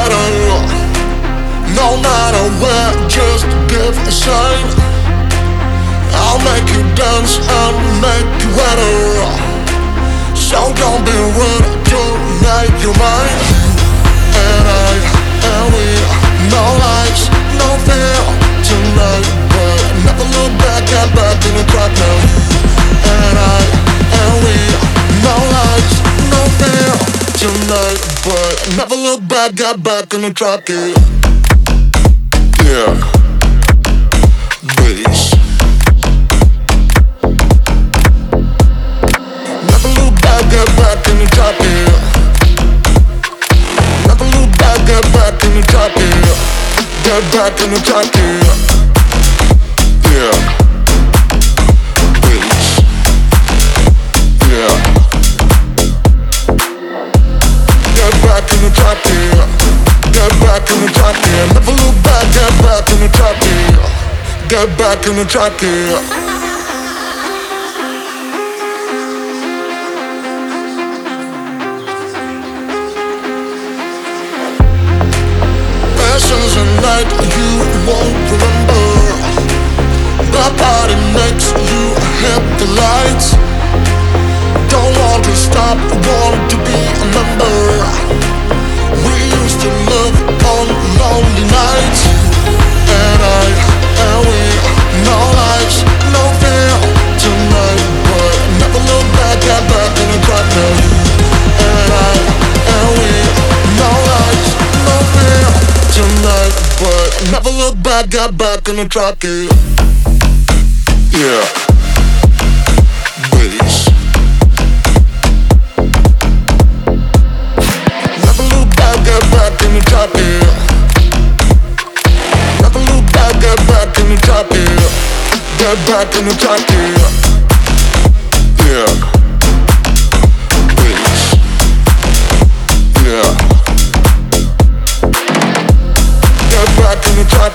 matter No matter where, just give a sign. I'll make you dance and make you wetter So don't be rude to make your mind. And I, and we, no lies, no fear. Tonight, but never look back at back in the crowd now. And I, and we, no lies, no fear. Tonight, but never look back, get back in the track. Yeah. Bass. Never look back, get back in the top here. Never look back, get back in the here. Get back in the here. Yeah. Get back in the top here. Passions a night you won't remember. Look back, get back in the trap. Yeah. Bass. Never look back, get back in the. Never look back, get back in the top here. Get back in the top. Yeah.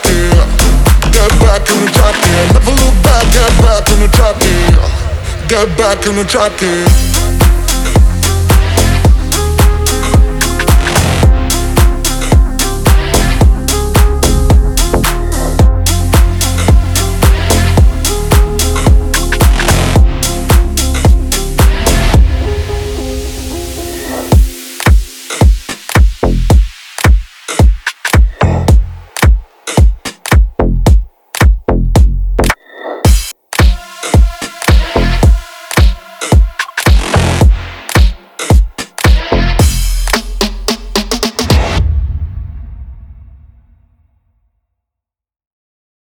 Get back in the top here. Never look back, get back in the top here. Get back in the top here.